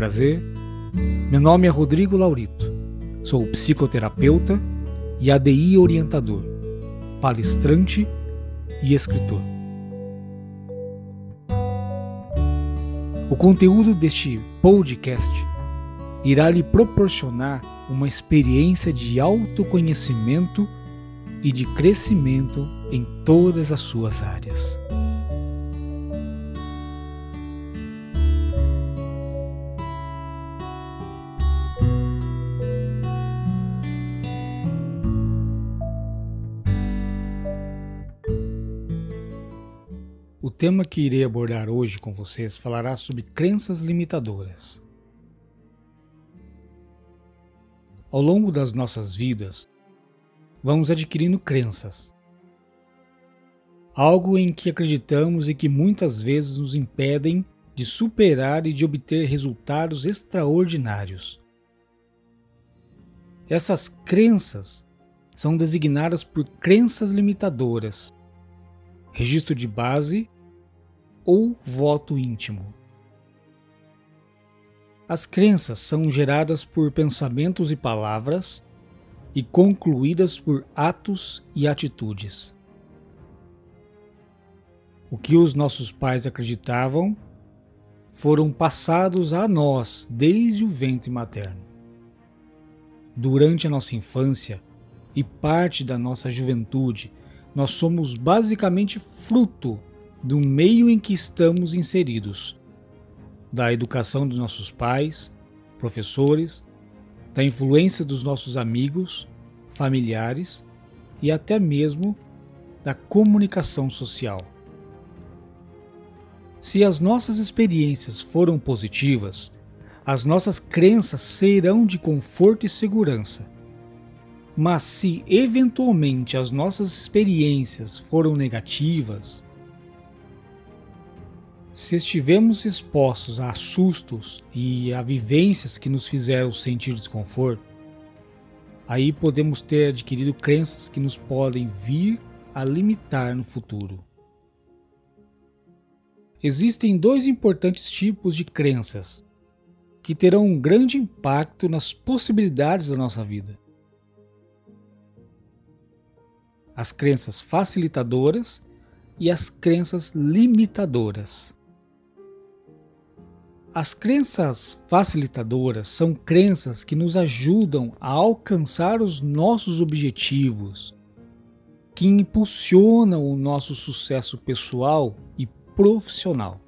prazer. Meu nome é Rodrigo Laurito. Sou psicoterapeuta e ADI orientador, palestrante e escritor. O conteúdo deste podcast irá lhe proporcionar uma experiência de autoconhecimento e de crescimento em todas as suas áreas. O tema que irei abordar hoje com vocês falará sobre crenças limitadoras. Ao longo das nossas vidas, vamos adquirindo crenças. Algo em que acreditamos e que muitas vezes nos impedem de superar e de obter resultados extraordinários. Essas crenças são designadas por crenças limitadoras, registro de base ou voto íntimo. As crenças são geradas por pensamentos e palavras e concluídas por atos e atitudes. O que os nossos pais acreditavam foram passados a nós desde o ventre materno. Durante a nossa infância e parte da nossa juventude, nós somos basicamente fruto do meio em que estamos inseridos, da educação dos nossos pais, professores, da influência dos nossos amigos, familiares e até mesmo da comunicação social. Se as nossas experiências foram positivas, as nossas crenças serão de conforto e segurança. Mas se eventualmente as nossas experiências foram negativas, se estivemos expostos a sustos e a vivências que nos fizeram sentir desconforto, aí podemos ter adquirido crenças que nos podem vir a limitar no futuro. Existem dois importantes tipos de crenças que terão um grande impacto nas possibilidades da nossa vida. As crenças facilitadoras e as crenças limitadoras. As crenças facilitadoras são crenças que nos ajudam a alcançar os nossos objetivos, que impulsionam o nosso sucesso pessoal e profissional.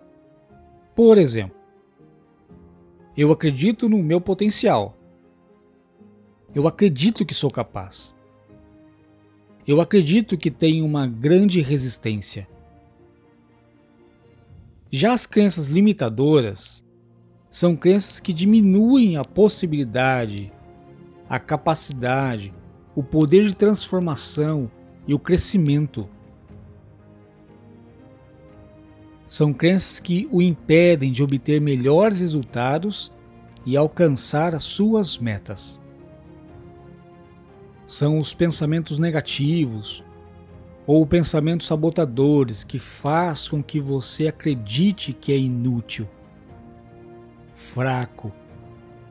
Por exemplo, eu acredito no meu potencial. Eu acredito que sou capaz. Eu acredito que tenho uma grande resistência. Já as crenças limitadoras são crenças que diminuem a possibilidade, a capacidade, o poder de transformação e o crescimento. São crenças que o impedem de obter melhores resultados e alcançar as suas metas. São os pensamentos negativos ou pensamentos sabotadores que faz com que você acredite que é inútil fraco,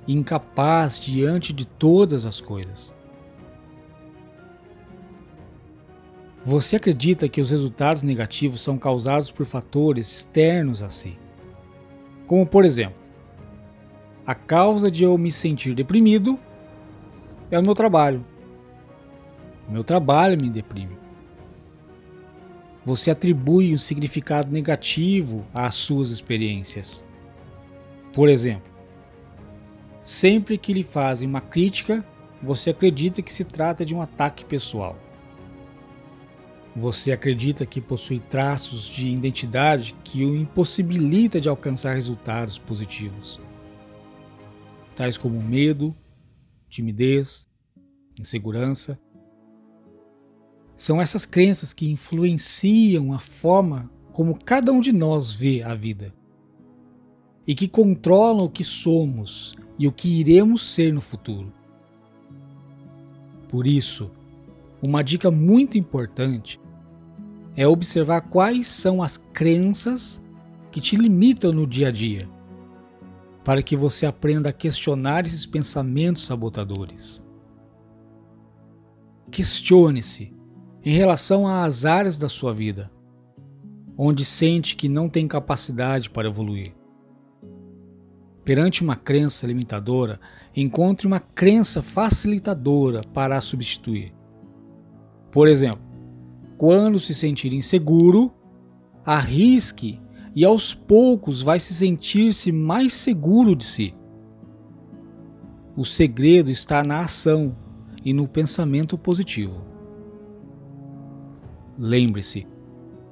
incapaz diante de todas as coisas. Você acredita que os resultados negativos são causados por fatores externos a si? Como, por exemplo, a causa de eu me sentir deprimido é o meu trabalho. O meu trabalho me deprime. Você atribui um significado negativo às suas experiências. Por exemplo, sempre que lhe fazem uma crítica, você acredita que se trata de um ataque pessoal. Você acredita que possui traços de identidade que o impossibilita de alcançar resultados positivos, tais como medo, timidez, insegurança. São essas crenças que influenciam a forma como cada um de nós vê a vida e que controlam o que somos e o que iremos ser no futuro. Por isso, uma dica muito importante é observar quais são as crenças que te limitam no dia a dia para que você aprenda a questionar esses pensamentos sabotadores. Questione-se em relação às áreas da sua vida onde sente que não tem capacidade para evoluir. Perante uma crença limitadora, encontre uma crença facilitadora para a substituir. Por exemplo, quando se sentir inseguro, arrisque e aos poucos vai se sentir-se mais seguro de si. O segredo está na ação e no pensamento positivo. Lembre-se,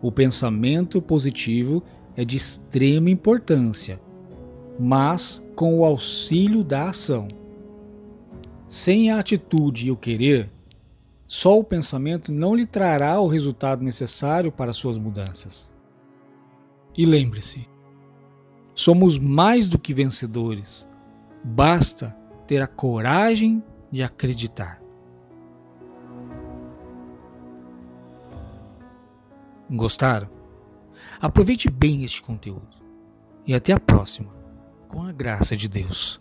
o pensamento positivo é de extrema importância, mas com o auxílio da ação. Sem a atitude e o querer, só o pensamento não lhe trará o resultado necessário para suas mudanças. E lembre-se, somos mais do que vencedores, basta ter a coragem de acreditar. Gostaram? Aproveite bem este conteúdo e até a próxima, com a graça de Deus.